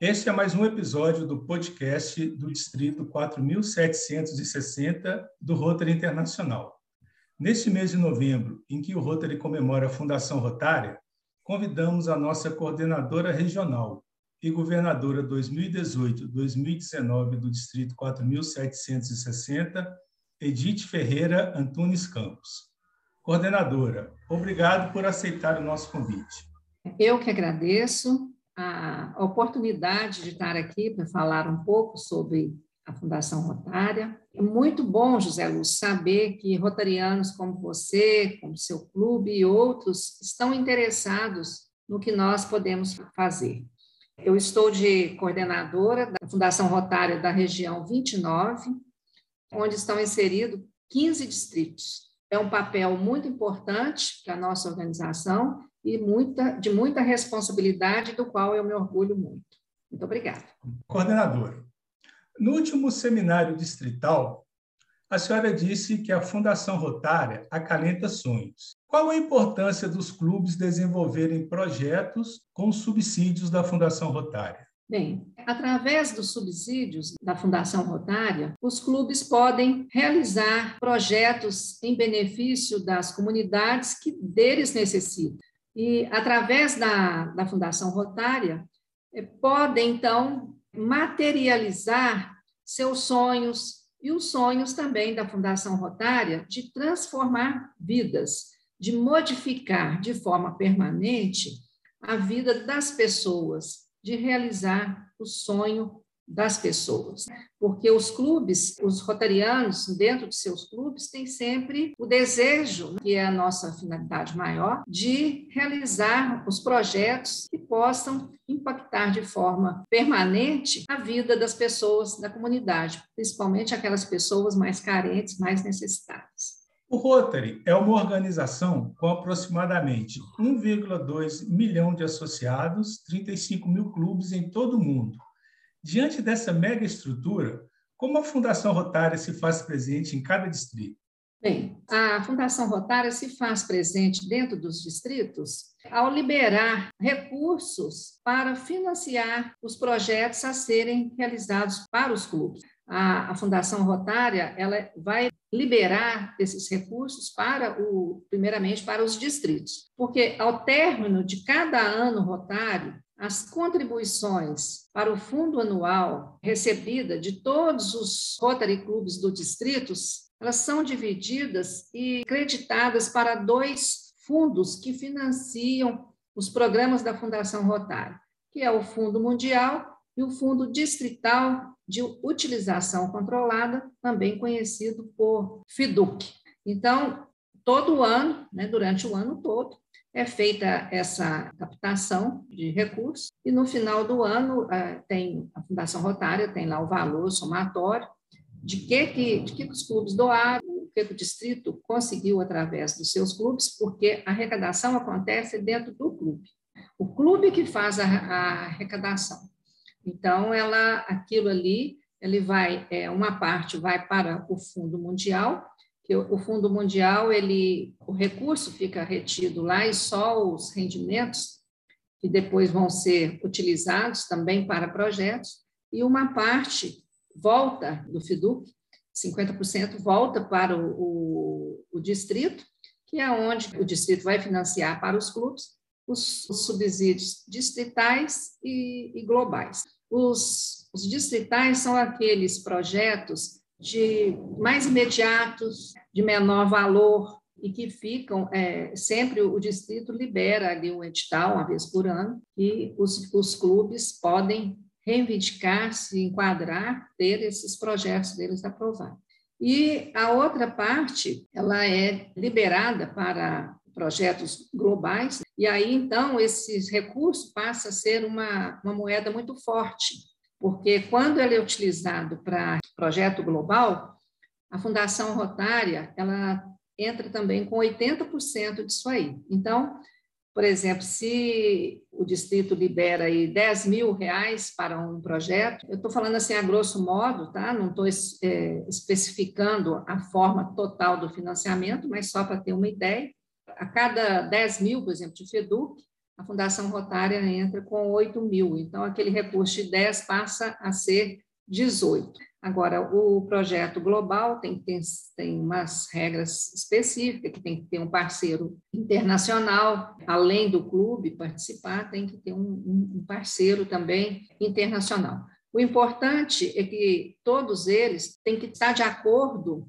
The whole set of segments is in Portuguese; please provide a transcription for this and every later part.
Este é mais um episódio do podcast do Distrito 4760 do Rotary Internacional. Neste mês de novembro, em que o Rotary comemora a Fundação Rotária, convidamos a nossa coordenadora regional e governadora 2018-2019 do Distrito 4760, Edith Ferreira Antunes Campos. Coordenadora, obrigado por aceitar o nosso convite. Eu que agradeço a oportunidade de estar aqui para falar um pouco sobre a Fundação Rotária. É muito bom, José Luz, saber que rotarianos como você, como seu clube e outros estão interessados no que nós podemos fazer. Eu estou de coordenadora da Fundação Rotária da região 29, onde estão inseridos 15 distritos. É um papel muito importante para a nossa organização e muita, de muita responsabilidade, do qual eu me orgulho muito. Muito obrigada. Coordenadora, no último seminário distrital, a senhora disse que a Fundação Rotária acalenta sonhos. Qual a importância dos clubes desenvolverem projetos com subsídios da Fundação Rotária? Bem, através dos subsídios da Fundação Rotária, os clubes podem realizar projetos em benefício das comunidades que deles necessitam. E, através da, da Fundação Rotária, eh, podem, então, materializar seus sonhos e os sonhos também da Fundação Rotária de transformar vidas, de modificar de forma permanente a vida das pessoas, de realizar o sonho das pessoas. Porque os clubes, os rotarianos, dentro de seus clubes, têm sempre o desejo, que é a nossa finalidade maior, de realizar os projetos que possam impactar de forma permanente a vida das pessoas da comunidade, principalmente aquelas pessoas mais carentes, mais necessitadas. O Rotary é uma organização com aproximadamente 1,2 milhão de associados, 35 mil clubes em todo o mundo Diante dessa mega estrutura, como a Fundação Rotária se faz presente em cada distrito? Bem, a Fundação Rotária se faz presente dentro dos distritos ao liberar recursos para financiar os projetos a serem realizados para os clubes. A, a Fundação Rotária ela vai liberar esses recursos para o, primeiramente para os distritos, porque ao término de cada ano rotário as contribuições para o fundo anual recebida de todos os Rotary Clubes do distritos, elas são divididas e creditadas para dois fundos que financiam os programas da Fundação Rotary, que é o Fundo Mundial e o Fundo Distrital de Utilização Controlada, também conhecido por FIDUC. Então, todo ano, né, durante o ano todo, é feita essa captação de recursos e no final do ano eh, tem a Fundação Rotária tem lá o valor somatório de que, que, de que os clubes doaram, o que o distrito conseguiu através dos seus clubes, porque a arrecadação acontece dentro do clube. O clube que faz a, a arrecadação. Então, ela, aquilo ali, ele vai, é, uma parte vai para o Fundo Mundial que o Fundo Mundial, ele, o recurso fica retido lá e só os rendimentos que depois vão ser utilizados também para projetos, e uma parte volta do FIDUC, 50% volta para o, o, o, distrito, que é onde o distrito vai financiar para os clubes os, os subsídios distritais e, e globais. Os, os distritais são aqueles projetos de mais imediatos, de menor valor, e que ficam, é, sempre o distrito libera ali um edital, uma vez por ano, e os, os clubes podem reivindicar, se enquadrar, ter esses projetos deles aprovados. E a outra parte, ela é liberada para projetos globais, e aí, então, esses recursos passa a ser uma, uma moeda muito forte, porque quando ele é utilizado para projeto global, a Fundação Rotária, ela entra também com 80% disso aí. Então, por exemplo, se o distrito libera aí 10 mil reais para um projeto, eu estou falando assim a grosso modo, tá? Não estou é, especificando a forma total do financiamento, mas só para ter uma ideia. A cada 10 mil, por exemplo, de FEDUC, a Fundação Rotária entra com 8 mil. Então, aquele recurso de 10 passa a ser 18. Agora, o projeto global tem, tem, tem umas regras específicas, que tem que ter um parceiro internacional, além do clube participar, tem que ter um, um parceiro também internacional. O importante é que todos eles têm que estar de acordo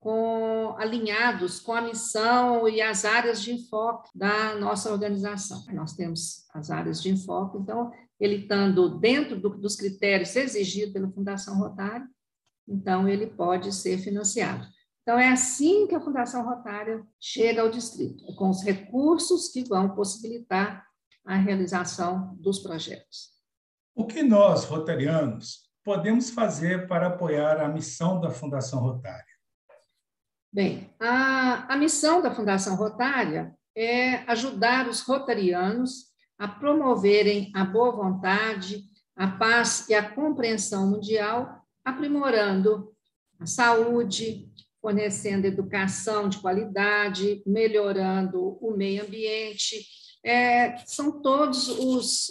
com alinhados com a missão e as áreas de enfoque da nossa organização. Nós temos as áreas de enfoque, então ele estando dentro do, dos critérios exigidos pela Fundação Rotária, então ele pode ser financiado. Então é assim que a Fundação Rotária chega ao distrito, com os recursos que vão possibilitar a realização dos projetos. O que nós, rotarianos, podemos fazer para apoiar a missão da Fundação Rotária? Bem, a, a missão da Fundação Rotária é ajudar os rotarianos a promoverem a boa vontade, a paz e a compreensão mundial, aprimorando a saúde, fornecendo educação de qualidade, melhorando o meio ambiente. É, são todas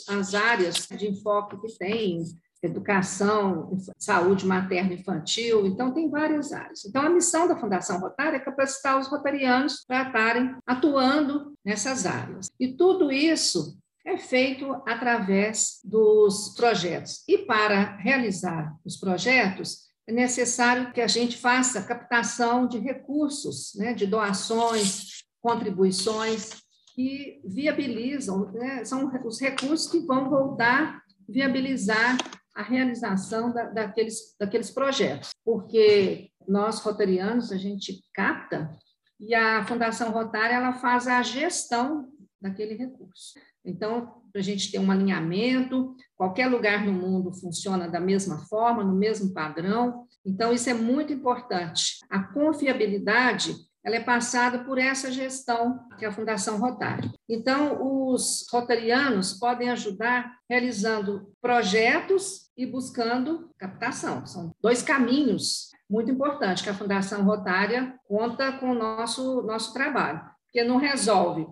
as áreas de enfoque que tem educação, saúde materna infantil, então tem várias áreas. Então a missão da Fundação Rotária é capacitar os rotarianos para estarem atuando nessas áreas. E tudo isso é feito através dos projetos. E para realizar os projetos, é necessário que a gente faça captação de recursos, né, de doações, contribuições que viabilizam, né, são os recursos que vão voltar viabilizar a realização da, daqueles, daqueles projetos, porque nós, rotarianos, a gente capta e a Fundação Rotária ela faz a gestão daquele recurso. Então, para a gente ter um alinhamento, qualquer lugar no mundo funciona da mesma forma, no mesmo padrão. Então, isso é muito importante. A confiabilidade ela é passada por essa gestão que é a Fundação Rotário. Então, os rotarianos podem ajudar realizando projetos e buscando captação. São dois caminhos muito importantes que a Fundação Rotária conta com o nosso, nosso trabalho, porque não resolve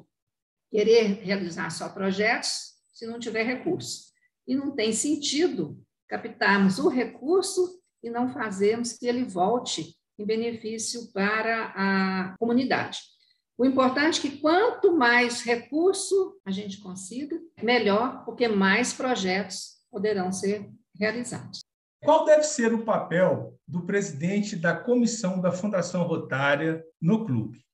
querer realizar só projetos se não tiver recurso. E não tem sentido captarmos o recurso e não fazermos que ele volte em benefício para a comunidade. O importante é que quanto mais recurso a gente consiga, melhor, porque mais projetos poderão ser realizados. Qual deve ser o papel do presidente da comissão da Fundação Rotária no clube?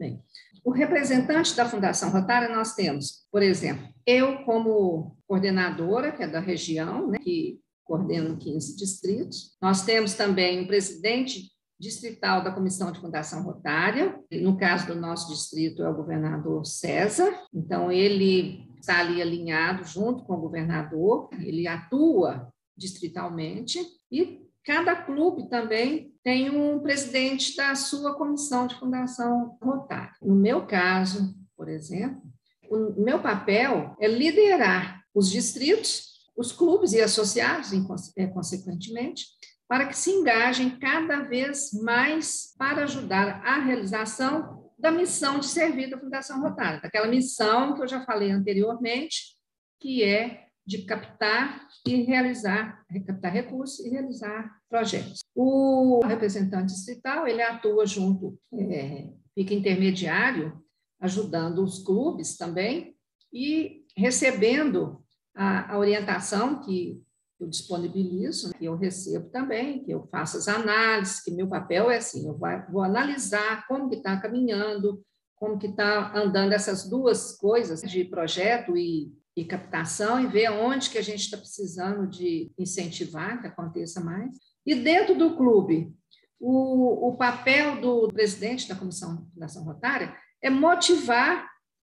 Bem, o representante da Fundação Rotária nós temos, por exemplo, eu como coordenadora, que é da região, né, que coordeno 15 distritos. Nós temos também o presidente distrital da Comissão de Fundação Rotária. No caso do nosso distrito, é o governador César. Então, ele está ali alinhado junto com o governador, ele atua distritalmente e cada clube também tem um presidente da sua comissão de fundação rotária. No meu caso, por exemplo, o meu papel é liderar os distritos os clubes e associados, eh, consequentemente, para que se engajem cada vez mais para ajudar a realização da missão de servir da Fundação Rotária, daquela missão que eu já falei anteriormente, que é de captar e realizar, captar recursos e realizar projetos. O representante distrital, ele atua junto, é, fica intermediário, ajudando os clubes também e recebendo a, a orientação que eu disponibilizo, que eu recebo também, que eu faço as análises, que meu papel é assim, eu vou analisar como que está caminhando, como que está andando essas duas coisas de projeto e, e captação e ver onde que a gente está precisando de incentivar que aconteça mais. E dentro do clube, o, o papel do presidente da Comissão de Fundação Rotária é motivar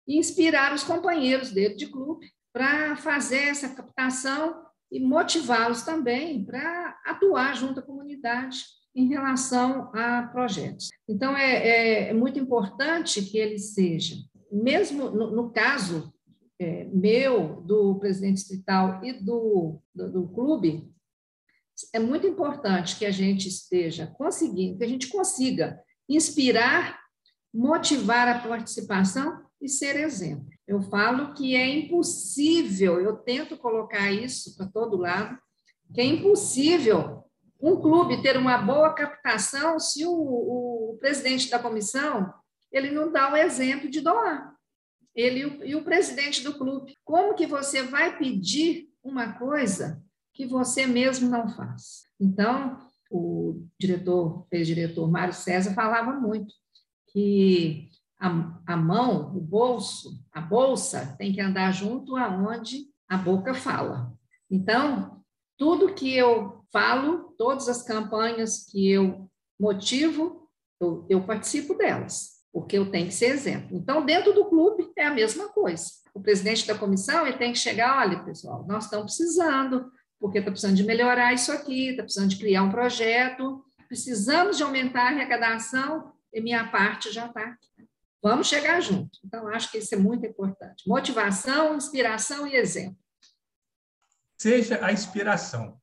e inspirar os companheiros dele de clube para fazer essa captação e motivá-los também para atuar junto à comunidade em relação a projetos. Então, é, é, é muito importante que ele seja, mesmo no, no caso é, meu, do presidente distrital e do, do, do clube, é muito importante que a gente esteja conseguindo, que a gente consiga inspirar, motivar a participação e ser exemplo. Eu falo que é impossível, eu tento colocar isso para todo lado, que é impossível um clube ter uma boa captação se o, o, presidente da comissão ele não dá o exemplo de doar. Ele e o presidente do clube. Como que você vai pedir uma coisa que você mesmo não faz? Então, o diretor, ex-diretor Mário César falava muito que a, a mão, o bolso, a bolsa tem que andar junto aonde a boca fala. Então, tudo que eu falo, todas as campanhas que eu motivo, eu, eu participo delas, porque eu tenho que ser exemplo. Então, dentro do clube é a mesma coisa. O presidente da comissão ele tem que chegar, olha, pessoal, nós estamos precisando, porque está precisando de melhorar isso aqui, está precisando de criar um projeto, precisamos de aumentar a arrecadação, e minha parte já está aqui. Vamos chegar junto. Então, acho que isso é muito importante. Motivação, inspiração e exemplo. Seja a inspiração.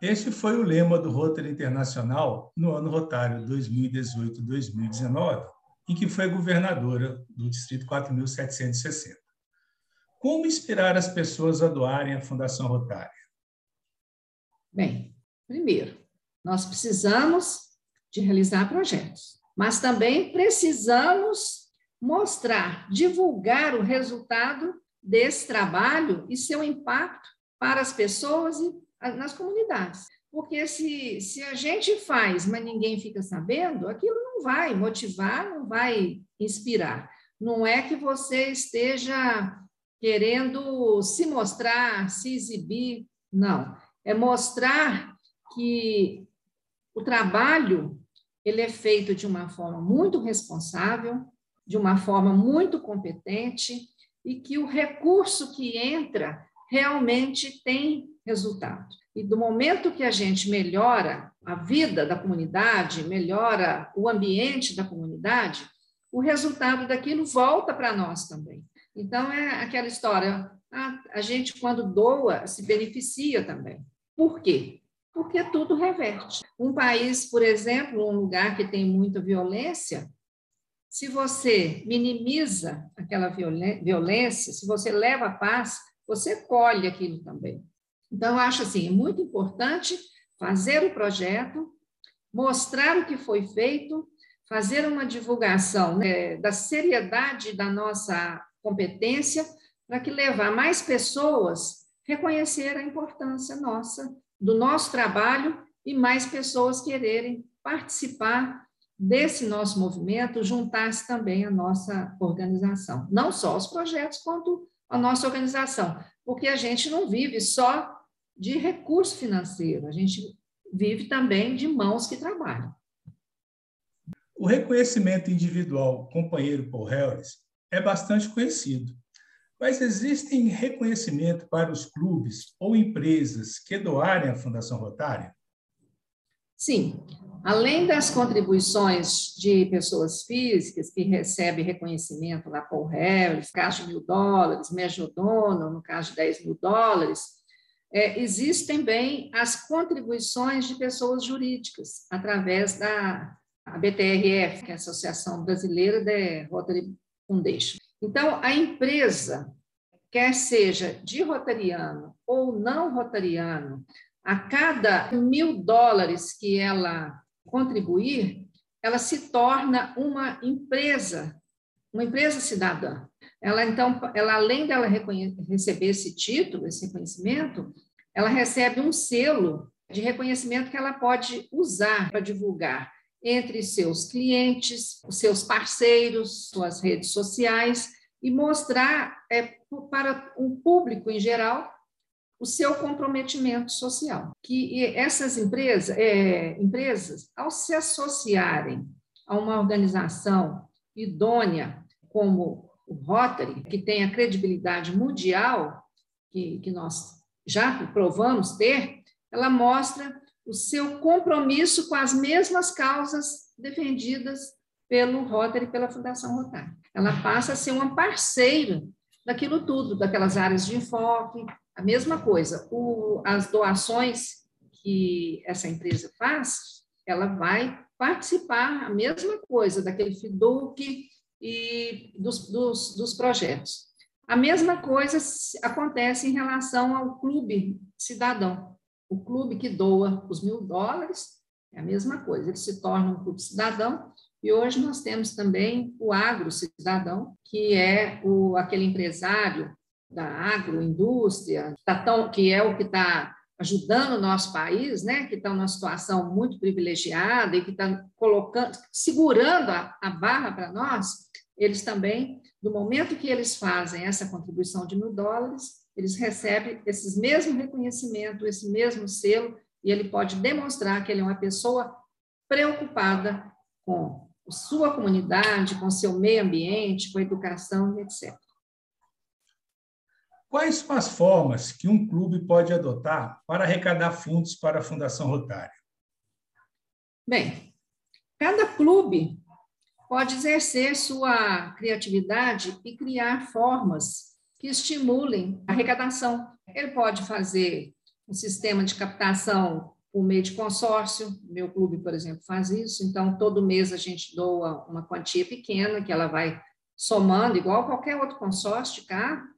Este foi o lema do Rotary Internacional no ano rotário 2018-2019, em que foi governadora do Distrito 4760. Como inspirar as pessoas a doarem à Fundação Rotária? Bem, primeiro, nós precisamos de realizar projetos, mas também precisamos mostrar, divulgar o resultado desse trabalho e seu impacto para as pessoas e nas comunidades. Porque se, se a gente faz, mas ninguém fica sabendo, aquilo não vai motivar, não vai inspirar. Não é que você esteja querendo se mostrar, se exibir, não. É mostrar que o trabalho ele é feito de uma forma muito responsável, de uma forma muito competente e que o recurso que entra realmente tem resultado. E do momento que a gente melhora a vida da comunidade, melhora o ambiente da comunidade, o resultado daquilo volta para nós também. Então, é aquela história, a, a gente, quando doa, se beneficia também. Por quê? Porque tudo reverte. Um país, por exemplo, um lugar que tem muita violência, se você minimiza aquela violência, se você leva a paz, você colhe aquilo também. Então, acho assim, é muito importante fazer o projeto, mostrar o que foi feito, fazer uma divulgação né, da seriedade da nossa competência, para que levar mais pessoas reconhecer a importância nossa, do nosso trabalho e mais pessoas quererem participar desse nosso movimento, juntar-se também à nossa organização. Não só os projetos, quanto a nossa organização, porque a gente não vive só de recurso financeiro, a gente vive também de mãos que trabalham. O reconhecimento individual companheiro Paul Harris é bastante conhecido, mas existem reconhecimento para os clubes ou empresas que doarem à Fundação Rotária? Sim, além das contribuições de pessoas físicas que recebem reconhecimento lá Paul Harris, caso de mil dólares, Mejodono, no caso de 10 mil dólares, é, existem bem as contribuições de pessoas jurídicas, através da BTRF, que é a Associação Brasileira de Rotary Foundation. Então, a empresa, quer seja de rotariano ou não rotariano, a cada mil dólares que ela contribuir, ela se torna uma empresa, uma empresa cidadã. Ela então, ela além dela receber esse título, esse reconhecimento, ela recebe um selo de reconhecimento que ela pode usar para divulgar entre seus clientes, seus parceiros, suas redes sociais e mostrar é, para um público em geral o seu comprometimento social. Que essas empresas, é, empresas, ao se associarem a uma organização idônea como o Rotary, que tem a credibilidade mundial que, que nós já provamos ter, ela mostra o seu compromisso com as mesmas causas defendidas pelo Rotary e pela Fundação Rotary. Ela passa a ser uma parceira daquilo tudo, daquelas áreas de enfoque, a mesma coisa. O, as doações que essa empresa faz, ela vai participar, a mesma coisa, daquele FIDUC, e dos, dos, dos projetos. A mesma coisa acontece em relação ao clube cidadão. O clube que doa os mil dólares é a mesma coisa, ele se torna um clube cidadão. E hoje nós temos também o agro cidadão, que é o, aquele empresário da agroindústria, tá que é o que está ajudando o nosso país, né, que está numa situação muito privilegiada e que está colocando, segurando a, a barra para nós, eles também, no momento que eles fazem essa contribuição de mil dólares, eles recebem esse mesmo reconhecimento, esse mesmo selo, e ele pode demonstrar que ele é uma pessoa preocupada com sua comunidade, com seu meio ambiente, com a educação, etc. Quais são as formas que um clube pode adotar para arrecadar fundos para a Fundação Rotária? Bem, cada clube pode exercer sua criatividade e criar formas que estimulem a arrecadação. Ele pode fazer um sistema de captação por meio de consórcio. Meu clube, por exemplo, faz isso. Então, todo mês a gente doa uma quantia pequena que ela vai somando, igual qualquer outro consórcio de carro,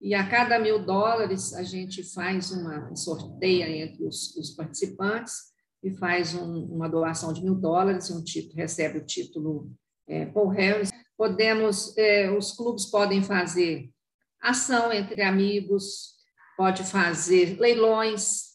e a cada mil dólares a gente faz uma sorteia entre os, os participantes e faz um, uma doação de mil dólares e um título, recebe o título é, Paul Harris. Podemos, é, os clubes podem fazer ação entre amigos, pode fazer leilões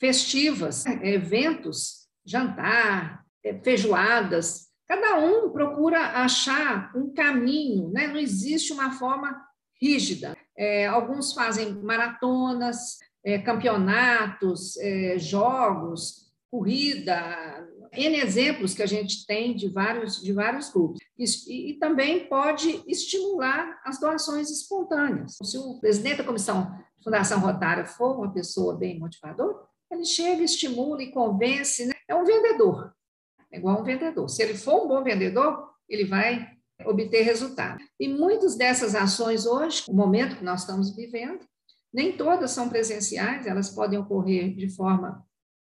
festivas, eventos, jantar, é, feijoadas. Cada um procura achar um caminho, né? não existe uma forma rígida. É, alguns fazem maratonas, é, campeonatos, é, jogos, corrida, N exemplos que a gente tem de vários, de vários clubes. E, e, também pode estimular as doações espontâneas. Se o presidente da comissão Fundação Rotária for uma pessoa bem motivadora, ele chega, estimula e convence. Né? É um vendedor, é igual um vendedor. Se ele for um bom vendedor, ele vai obter resultado. E muitas dessas ações hoje, o momento que nós estamos vivendo, nem todas são presenciais, elas podem ocorrer de forma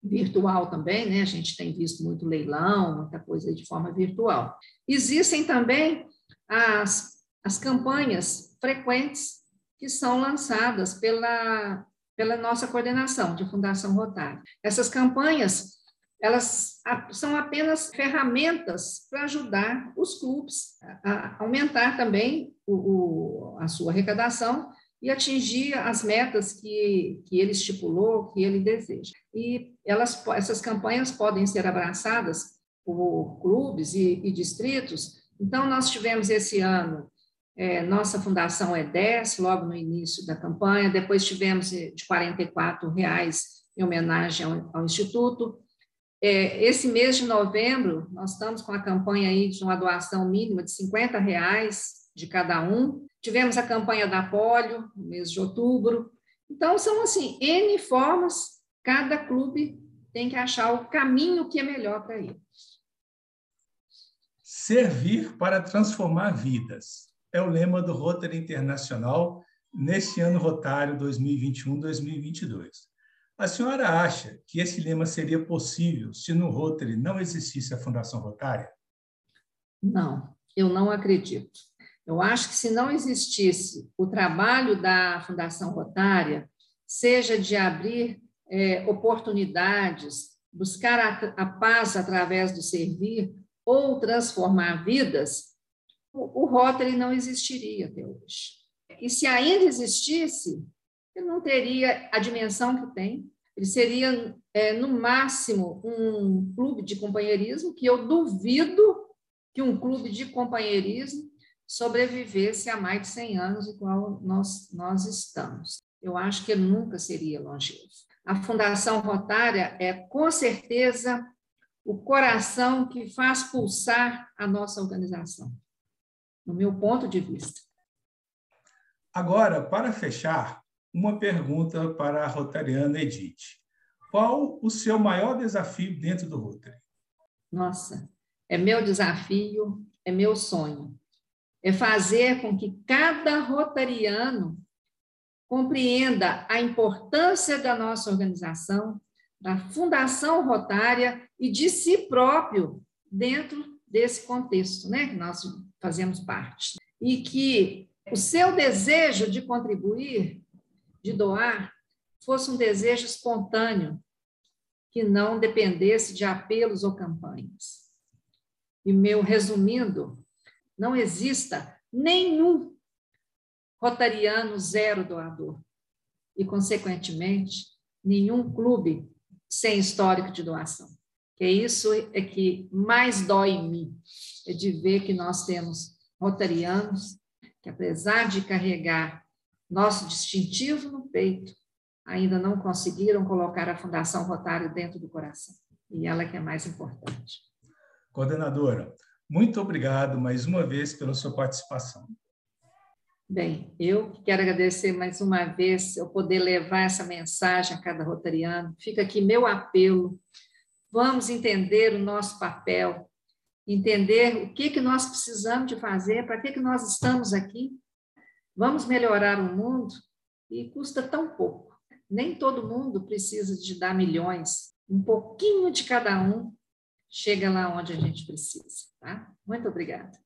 virtual também, né? A gente tem visto muito leilão, muita coisa de forma virtual. Existem também as, as campanhas frequentes que são lançadas pela, pela nossa coordenação de Fundação Rotário. Essas campanhas elas são apenas ferramentas para ajudar os clubes a aumentar também o, o, a sua arrecadação e atingir as metas que, que ele estipulou, que ele deseja. E elas, essas campanhas podem ser abraçadas por clubes e, e distritos. Então, nós tivemos esse ano, é, nossa fundação é 10, logo no início da campanha, depois tivemos de R$ reais em homenagem ao, ao Instituto, é, esse mês de novembro, nós estamos com a campanha aí de uma doação mínima de 50 reais de cada um. Tivemos a campanha da polio, no mês de outubro. Então, são assim, N formas, cada clube tem que achar o caminho que é melhor para ele. Servir para transformar vidas é o lema do Rotary Internacional neste ano rotário 2021-2022. A senhora acha que esse lema seria possível se no Rotary não existisse a Fundação Rotária? Não, eu não acredito. Eu acho que se não existisse o trabalho da Fundação Rotária, seja de abrir é, oportunidades, buscar a, a, paz através do servir ou transformar vidas, o, o Rotary não existiria até hoje. E se ainda existisse, ele não teria a dimensão que tem. Ele seria, é, no máximo, um clube de companheirismo, que eu duvido que um clube de companheirismo sobrevivesse há mais de 100 anos, igual nós, nós estamos. Eu acho que ele nunca seria longevo. A Fundação Rotária é, com certeza, o coração que faz pulsar a nossa organização, no meu ponto de vista. Agora, para fechar, uma pergunta para a rotariana Edith. Qual o seu maior desafio dentro do Rotary? Nossa, é meu desafio, é meu sonho. É fazer com que cada rotariano compreenda a importância da nossa organização, da Fundação Rotária e de si próprio dentro desse contexto, né, que nós fazemos parte. E que o seu desejo de contribuir, de doar, fosse um desejo espontâneo, que não dependesse de apelos ou campanhas. E meu resumindo, não exista nenhum rotariano zero doador e, consequentemente, nenhum clube sem histórico de doação. Que é isso é que mais dói em mim, é de ver que nós temos rotarianos que, apesar de carregar nosso distintivo no peito, ainda não conseguiram colocar a Fundação Rotário dentro do coração. E ela que é mais importante. Coordenadora, muito obrigado mais uma vez pela sua participação. Bem, eu quero agradecer mais uma vez eu poder levar essa mensagem a cada rotariano. Fica aqui meu apelo. Vamos entender o nosso papel, entender o que, que nós precisamos de fazer, para que, que nós estamos aqui. Vamos melhorar o mundo e custa tão pouco. Nem todo mundo precisa de dar milhões. Um pouquinho de cada um chega lá onde a gente precisa. Tá? Muito obrigada.